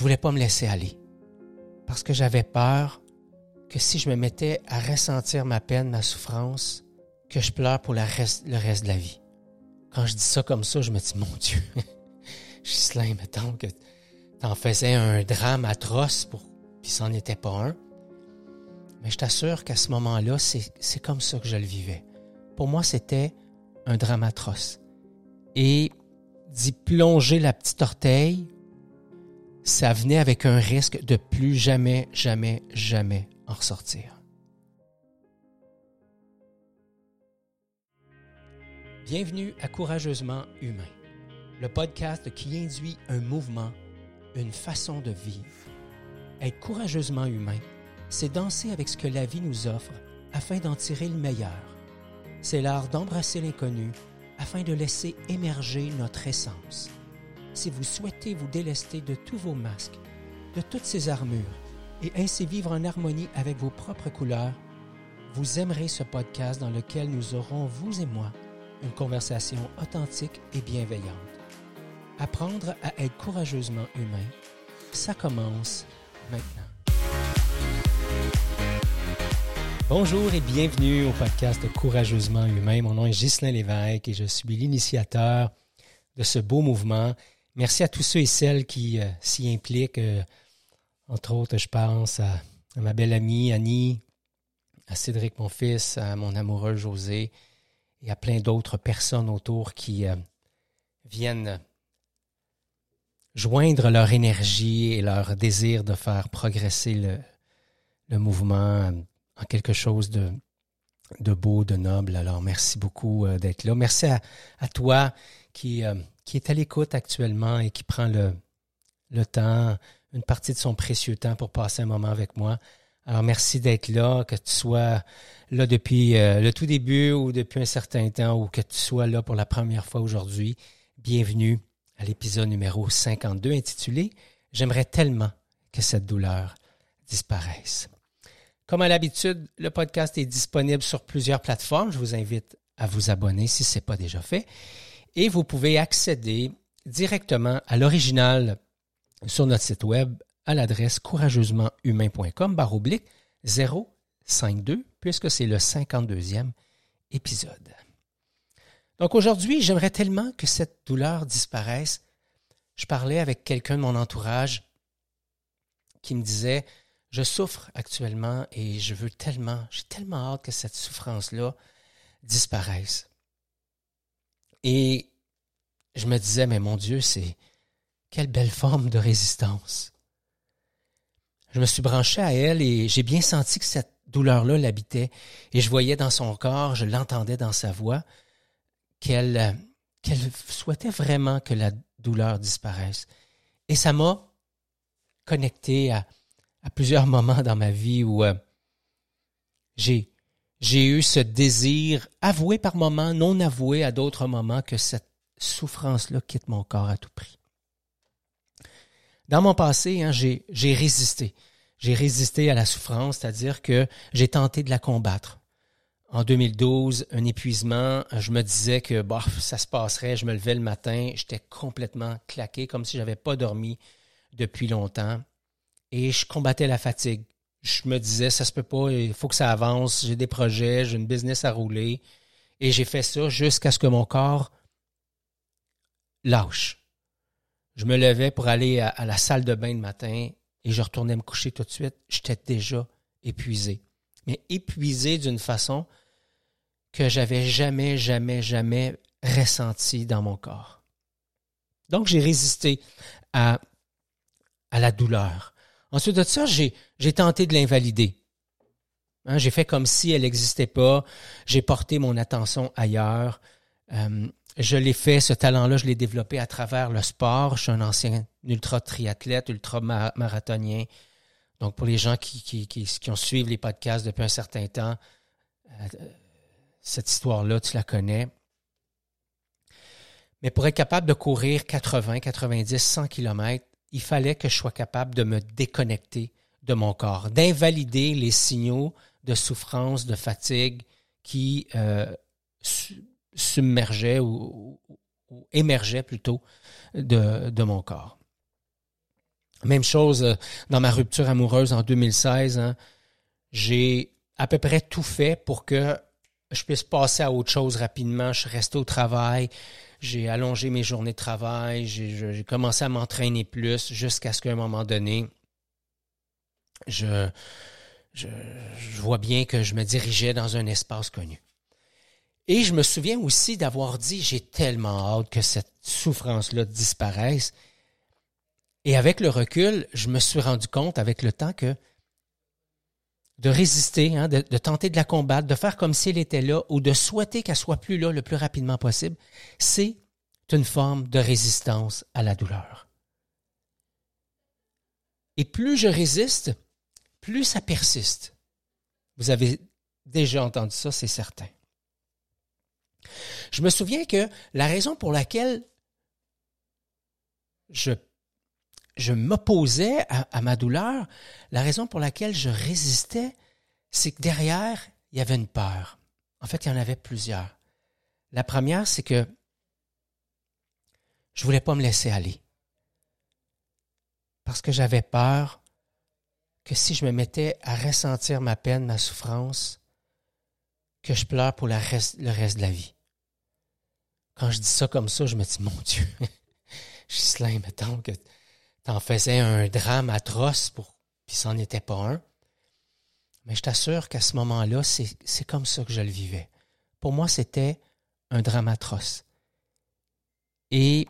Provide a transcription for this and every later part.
je voulais pas me laisser aller. Parce que j'avais peur que si je me mettais à ressentir ma peine, ma souffrance, que je pleure pour le reste, de la vie. Quand je dis ça comme ça, je me dis, mon Dieu, Ghislain, mettons que t'en faisais un drame atroce, pour, puis c'en était pas un. Mais je t'assure qu'à ce moment-là, c'est comme ça que je le vivais. Pour moi, c'était un drame atroce. Et d'y plonger la petite orteille, ça venait avec un risque de plus jamais, jamais, jamais en ressortir. Bienvenue à Courageusement Humain, le podcast qui induit un mouvement, une façon de vivre. Être courageusement humain, c'est danser avec ce que la vie nous offre afin d'en tirer le meilleur. C'est l'art d'embrasser l'inconnu afin de laisser émerger notre essence. Si vous souhaitez vous délester de tous vos masques, de toutes ces armures, et ainsi vivre en harmonie avec vos propres couleurs, vous aimerez ce podcast dans lequel nous aurons, vous et moi, une conversation authentique et bienveillante. Apprendre à être courageusement humain, ça commence maintenant. Bonjour et bienvenue au podcast Courageusement humain. Mon nom est Ghislain Lévesque et je suis l'initiateur de ce beau mouvement. Merci à tous ceux et celles qui euh, s'y impliquent. Euh, entre autres, je pense à, ma belle amie Annie, à Cédric, mon fils, à mon amoureux José et à plein d'autres personnes autour qui euh, viennent joindre leur énergie et leur désir de faire progresser le, mouvement en quelque chose de, beau, de noble. Alors, merci beaucoup d'être là. Merci à, toi qui, qui est à l'écoute actuellement et qui prend le, temps, une partie de son précieux temps pour passer un moment avec moi. Alors, merci d'être là, que tu sois là depuis euh, le tout début ou depuis un certain temps ou que tu sois là pour la première fois aujourd'hui. Bienvenue à l'épisode numéro 52 intitulé J'aimerais tellement que cette douleur disparaisse. Comme à l'habitude, le podcast est disponible sur plusieurs plateformes. Je vous invite à vous abonner si ce n'est pas déjà fait. Et vous pouvez accéder directement à l'original sur notre site web à l'adresse courageusementhumain.com barre oblique 052 puisque c'est le 52e épisode. Donc aujourd'hui, j'aimerais tellement que cette douleur disparaisse. Je parlais avec quelqu'un de mon entourage qui me disait je souffre actuellement et je veux tellement, j'ai tellement hâte que cette souffrance-là disparaisse. Et je me disais, mais mon Dieu, c'est quelle belle forme de résistance. Je me suis branché à elle et j'ai bien senti que cette douleur-là l'habitait. Et je voyais dans son corps, je l'entendais dans sa voix, qu'elle qu'elle souhaitait vraiment que la douleur disparaisse. Et ça m'a connecté à, à plusieurs moments dans ma vie où euh, j'ai j'ai eu ce désir avoué par moments, non avoué à d'autres moments que cette souffrance-là quitte mon corps à tout prix. Dans mon passé, hein, j'ai résisté. J'ai résisté à la souffrance, c'est-à-dire que j'ai tenté de la combattre. En 2012, un épuisement, je me disais que bah, ça se passerait, je me levais le matin, j'étais complètement claqué, comme si j'avais pas dormi depuis longtemps et je combattais la fatigue. Je me disais, ça se peut pas, il faut que ça avance, j'ai des projets, j'ai une business à rouler. Et j'ai fait ça jusqu'à ce que mon corps lâche. Je me levais pour aller à, la salle de bain le matin et je retournais me coucher tout de suite. J'étais déjà épuisé. Mais épuisé d'une façon que j'avais jamais, jamais, jamais ressenti dans mon corps. Donc j'ai résisté à, à la douleur. Ensuite de ça, j'ai, tenté de l'invalider. Hein, j'ai fait comme si elle n'existait pas. J'ai porté mon attention ailleurs. Euh, je l'ai fait, ce talent-là, je l'ai développé à travers le sport. Je suis un ancien ultra-triathlète, ultra-marathonien. Donc, pour les gens qui, qui, qui, qui, ont suivi les podcasts depuis un certain temps, euh, cette histoire-là, tu la connais. Mais pour être capable de courir 80, 90, 100 kilomètres, il fallait que je sois capable de me déconnecter de mon corps, d'invalider les signaux de souffrance, de fatigue qui euh, submergeaient ou, émergeaient plutôt de, mon corps. Même chose euh, dans ma rupture amoureuse en 2016. Hein. j'ai à peu près tout fait pour que je puisse passer à autre chose rapidement. Je suis resté au travail. J'ai allongé mes journées de travail. J'ai commencé à m'entraîner plus jusqu'à ce qu'à un moment donné, je, je, vois bien que je me dirigeais dans un espace connu. Et je me souviens aussi d'avoir dit, j'ai tellement hâte que cette souffrance-là disparaisse. Et avec le recul, je me suis rendu compte avec le temps que de résister, hein, de, tenter de la combattre, de faire comme si elle était là ou de souhaiter qu'elle soit plus là le plus rapidement possible, c'est une forme de résistance à la douleur. Et plus je résiste, plus ça persiste. Vous avez déjà entendu ça, c'est certain. Je me souviens que la raison pour laquelle je, je m'opposais à, ma douleur, la raison pour laquelle je résistais, c'est que derrière, il y avait une peur. En fait, il y en avait plusieurs. La première, c'est que je voulais pas me laisser aller. Parce que j'avais peur que si je me mettais à ressentir ma peine, ma souffrance, que je pleure pour le reste, de la vie. Quand je dis ça comme ça, je me dis, mon Dieu, Gislain, mettons que t'en faisais un drame atroce pour, puis c'en était pas un. Mais je t'assure qu'à ce moment-là, c'est comme ça que je le vivais. Pour moi, c'était un drame atroce. Et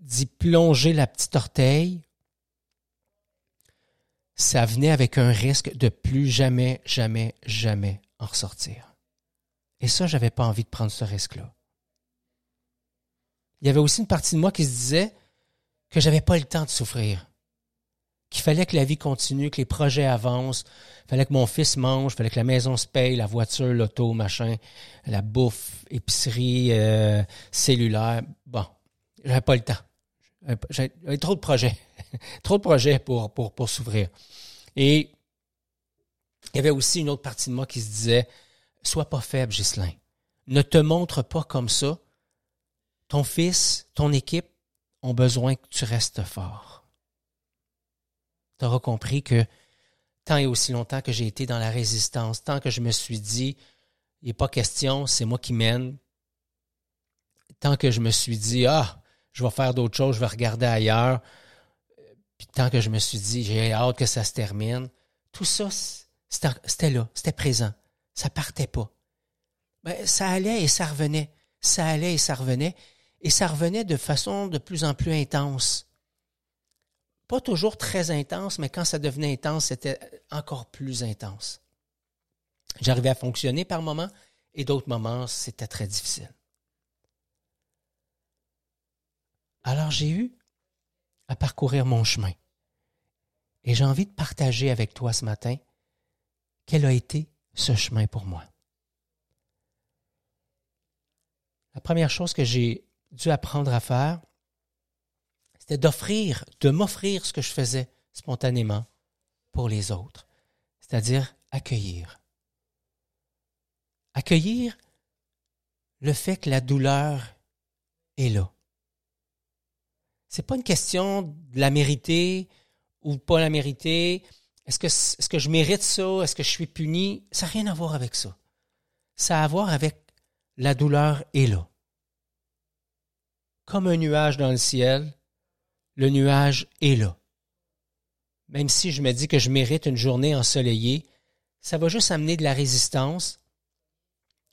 d'y plonger la petite orteille, ça venait avec un risque de plus jamais, jamais, jamais en ressortir. Et ça, j'avais pas envie de prendre ce risque-là. Il y avait aussi une partie de moi qui se disait que j'avais pas le temps de souffrir. Qu'il fallait que la vie continue, que les projets avancent, fallait que mon fils mange, fallait que la maison se paye, la voiture, l'auto, machin, la bouffe, épicerie, euh, cellulaire. Bon, j'avais pas le temps. J'avais trop de projets. trop de projets pour, pour, pour s'ouvrir. Et il y avait aussi une autre partie de moi qui se disait Sois pas faible, Ghislain. Ne te montre pas comme ça. Ton fils, ton équipe ont besoin que tu restes fort. Tu auras compris que tant et aussi longtemps que j'ai été dans la résistance, tant que je me suis dit il n'est pas question, c'est moi qui mène, tant que je me suis dit Ah, je vais faire d'autres choses, je vais regarder ailleurs. Puis tant que je me suis dit, j'ai hâte que ça se termine, tout ça, c'était là, c'était présent. Ça partait pas. Ben, ça allait et ça revenait. Ça allait et ça revenait. Et ça revenait de façon de plus en plus intense. Pas toujours très intense, mais quand ça devenait intense, c'était encore plus intense. J'arrivais à fonctionner par moments et d'autres moments, c'était très difficile. Alors j'ai eu à parcourir mon chemin. Et j'ai envie de partager avec toi ce matin quel a été ce chemin pour moi. La première chose que j'ai dû apprendre à faire, c'était d'offrir, de m'offrir ce que je faisais spontanément pour les autres, c'est-à-dire accueillir. Accueillir le fait que la douleur est là c'est pas une question de la mériter ou pas la mériter. Est-ce que, que je mérite ça? Est-ce que je suis puni? Ça n'a rien à voir avec ça. Ça a à voir avec la douleur est là. Comme un nuage dans le ciel, le nuage est là. Même si je me dis que je mérite une journée ensoleillée, ça va juste amener de la résistance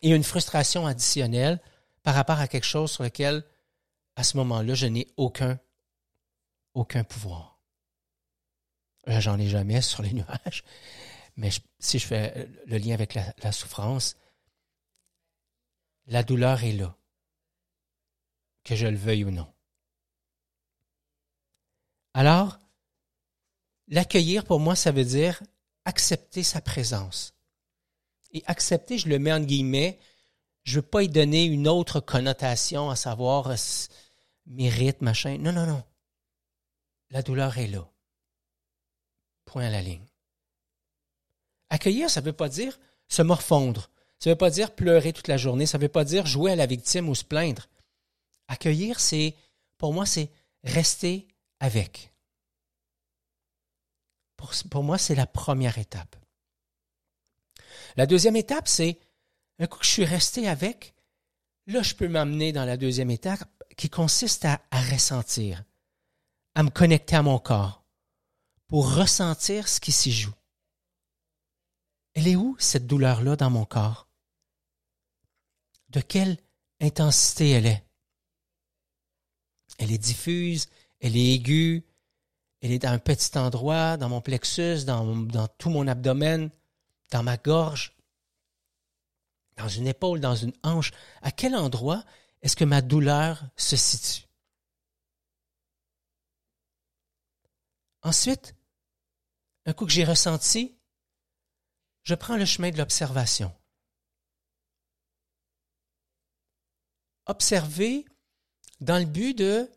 et une frustration additionnelle par rapport à quelque chose sur lequel à ce moment-là, je n'ai aucun, aucun pouvoir. J'en ai jamais sur les nuages, mais si je fais le lien avec la, souffrance, la douleur est là, que je le veuille ou non. Alors, l'accueillir pour moi, ça veut dire accepter sa présence. Et accepter, je le mets en guillemets, je veux pas y donner une autre connotation, à savoir euh, mérite, machin. Non, non, non. La douleur est là. Point à la ligne. Accueillir, ça ne veut pas dire se morfondre. Ça ne veut pas dire pleurer toute la journée. Ça ne veut pas dire jouer à la victime ou se plaindre. Accueillir, c'est, pour moi, c'est rester avec. Pour, moi, c'est la première étape. La deuxième étape, c'est un coup que je suis resté avec, là, je peux m'amener dans la deuxième étape qui consiste à ressentir, à me connecter à mon corps pour ressentir ce qui s'y joue. Elle est où, cette douleur-là, dans mon corps? De quelle intensité elle est? Elle est diffuse, elle est aiguë, elle est dans un petit endroit, dans mon plexus, dans, dans tout mon abdomen, dans ma gorge, dans une épaule, dans une hanche. À quel endroit est-ce que ma douleur se situe? Ensuite, un coup que j'ai ressenti, je prends le chemin de l'observation. Observer dans le but de,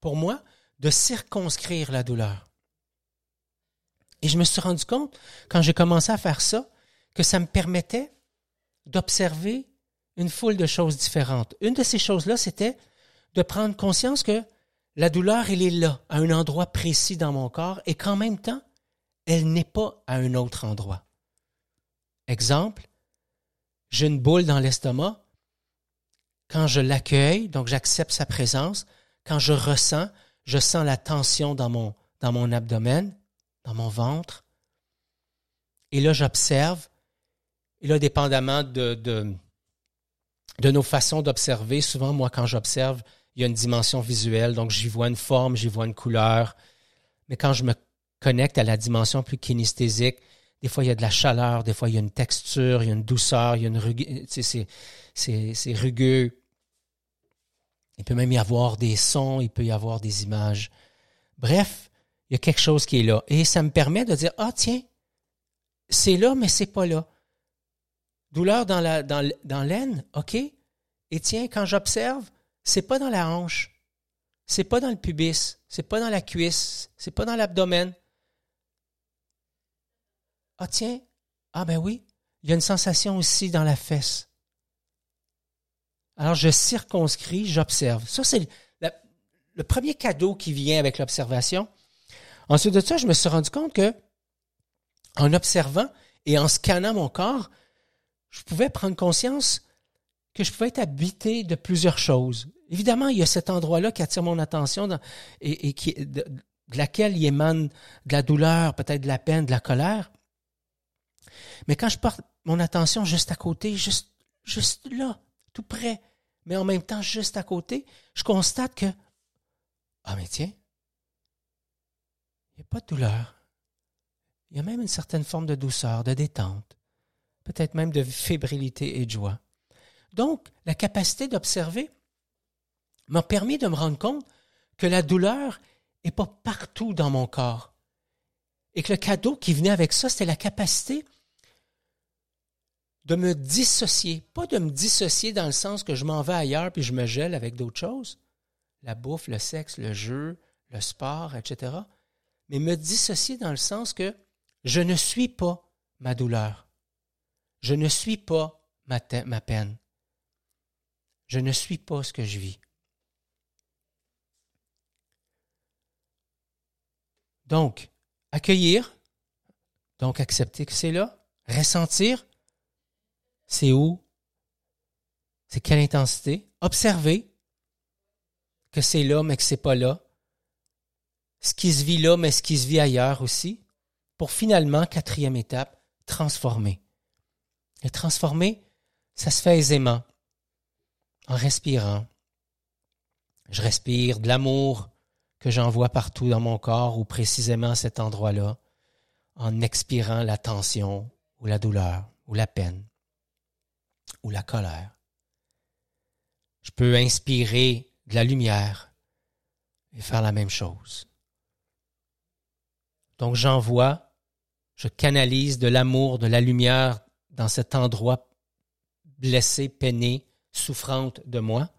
pour moi, de circonscrire la douleur. Et je me suis rendu compte, quand j'ai commencé à faire ça, que ça me permettait d'observer une foule de choses différentes. Une de ces choses-là, c'était de prendre conscience que la douleur, elle est là, à un endroit précis dans mon corps, et qu'en même temps, elle n'est pas à un autre endroit. Exemple, j'ai une boule dans l'estomac. Quand je l'accueille, donc j'accepte sa présence, quand je ressens, je sens la tension dans mon, dans mon abdomen, dans mon ventre. Et là, j'observe. Et là, dépendamment de, de, de nos façons d'observer, souvent, moi, quand j'observe, il y a une dimension visuelle, donc j'y vois une forme, j'y vois une couleur. Mais quand je me connecte à la dimension plus kinesthésique. Des fois, il y a de la chaleur, des fois, il y a une texture, il y a une douceur, il y a une rugueux, c'est rugueux. Il peut même y avoir des sons, il peut y avoir des images. Bref, il y a quelque chose qui est là. Et ça me permet de dire, ah tiens, c'est là, mais c'est pas là. Douleur dans la dans, l'aine, OK. Et tiens, quand j'observe, c'est pas dans la hanche, c'est pas dans le pubis, c'est pas dans la cuisse, c'est pas dans l'abdomen, ah tiens, ah ben oui, il y a une sensation aussi dans la fesse. Alors je circonscris, j'observe. Ça, c'est le, premier cadeau qui vient avec l'observation. Ensuite de ça, je me suis rendu compte que en observant et en scannant mon corps, je pouvais prendre conscience que je pouvais être habité de plusieurs choses. Évidemment, il y a cet endroit-là qui attire mon attention et, de, laquelle il émane de la douleur, peut-être de la peine, de la colère. Mais quand je porte mon attention juste à côté, juste là, tout près, mais en même temps juste à côté, je constate que, ah mais tiens, il n'y a pas de douleur. Il y a même une certaine forme de douceur, de détente, peut-être même de fébrilité et de joie. Donc, la capacité d'observer m'a permis de me rendre compte que la douleur n'est pas partout dans mon corps. Et que le cadeau qui venait avec ça, c'était la capacité de me dissocier. Pas de me dissocier dans le sens que je m'en vais ailleurs puis je me gèle avec d'autres choses. La bouffe, le sexe, le jeu, le sport, etc. Mais me dissocier dans le sens que je ne suis pas ma douleur. Je ne suis pas ma, ma peine. Je ne suis pas ce que je vis. Donc, accueillir, donc accepter que c'est là, ressentir, c'est où, c'est quelle intensité, observer que c'est là, mais que c'est pas là, ce qui se vit là, mais ce qui se vit ailleurs aussi, pour finalement, quatrième étape, transformer. Et transformer, ça se fait aisément, en respirant. Je respire de l'amour que j'envoie partout dans mon corps ou précisément à cet endroit-là, en expirant la tension ou la douleur ou la peine ou la colère. Je peux inspirer de la lumière et faire la même chose. Donc j'envoie, je canalise de l'amour, de la lumière dans cet endroit blessé, peiné, souffrante de moi.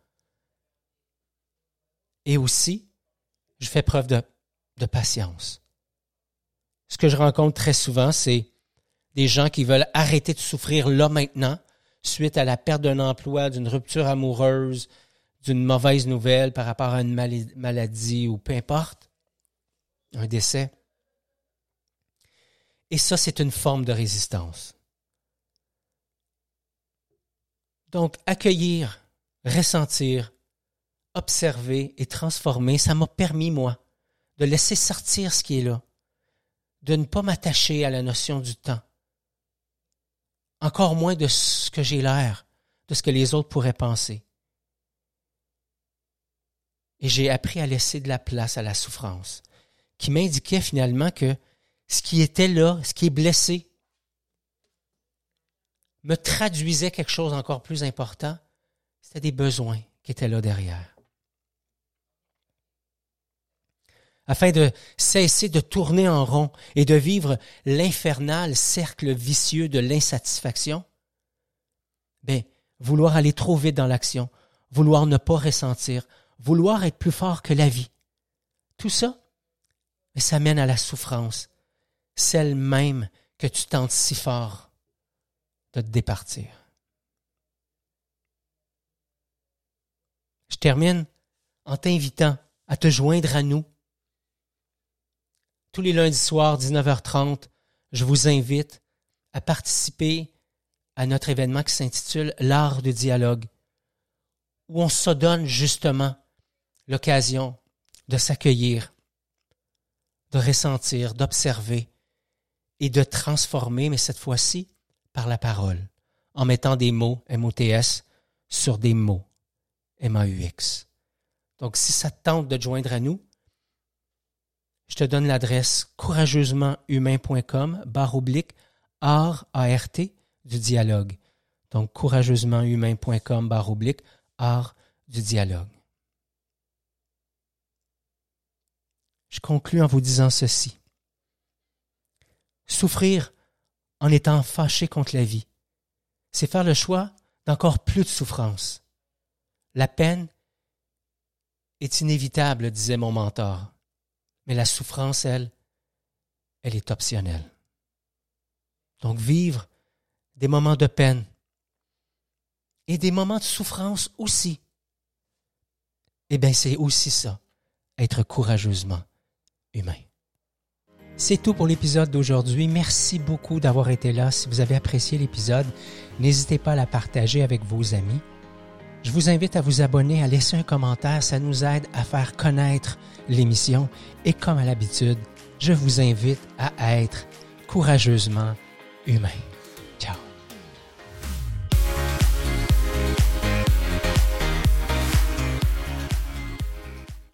Et aussi, je fais preuve de, de patience. Ce que je rencontre très souvent, c'est des gens qui veulent arrêter de souffrir là maintenant suite à la perte d'un emploi, d'une rupture amoureuse, d'une mauvaise nouvelle par rapport à une maladie ou peu importe, un décès. Et ça, c'est une forme de résistance. Donc, accueillir, ressentir, observer et transformer, ça m'a permis, moi, de laisser sortir ce qui est là, de ne pas m'attacher à la notion du temps, encore moins de ce que j'ai l'air, de ce que les autres pourraient penser. Et j'ai appris à laisser de la place à la souffrance, qui m'indiquait finalement que ce qui était là, ce qui est blessé, me traduisait quelque chose encore plus important, c'était des besoins qui étaient là derrière. Afin de cesser de tourner en rond et de vivre l'infernal cercle vicieux de l'insatisfaction, ben, vouloir aller trop vite dans l'action, vouloir ne pas ressentir, vouloir être plus fort que la vie. Tout ça, mais ça mène à la souffrance, celle même que tu tentes si fort de te départir. Je termine en t'invitant à te joindre à nous tous les lundis soirs, 19h30, je vous invite à participer à notre événement qui s'intitule L'art de dialogue, où on se donne justement l'occasion de s'accueillir, de ressentir, d'observer et de transformer, mais cette fois-ci par la parole, en mettant des mots MOTS sur des mots MAUX. Donc, si ça te tente de joindre à nous, je te donne l'adresse courageusementhumain.com barre oblique art du dialogue. Donc courageusementhumain.com barre oblique art du dialogue. Je conclus en vous disant ceci. Souffrir en étant fâché contre la vie, c'est faire le choix d'encore plus de souffrance. La peine est inévitable, disait mon mentor. Mais la souffrance, elle, elle est optionnelle. Donc vivre des moments de peine et des moments de souffrance aussi, eh bien c'est aussi ça, être courageusement humain. C'est tout pour l'épisode d'aujourd'hui. Merci beaucoup d'avoir été là. Si vous avez apprécié l'épisode, n'hésitez pas à la partager avec vos amis. Je vous invite à vous abonner, à laisser un commentaire. Ça nous aide à faire connaître l'émission. Et comme à l'habitude, je vous invite à être courageusement humain.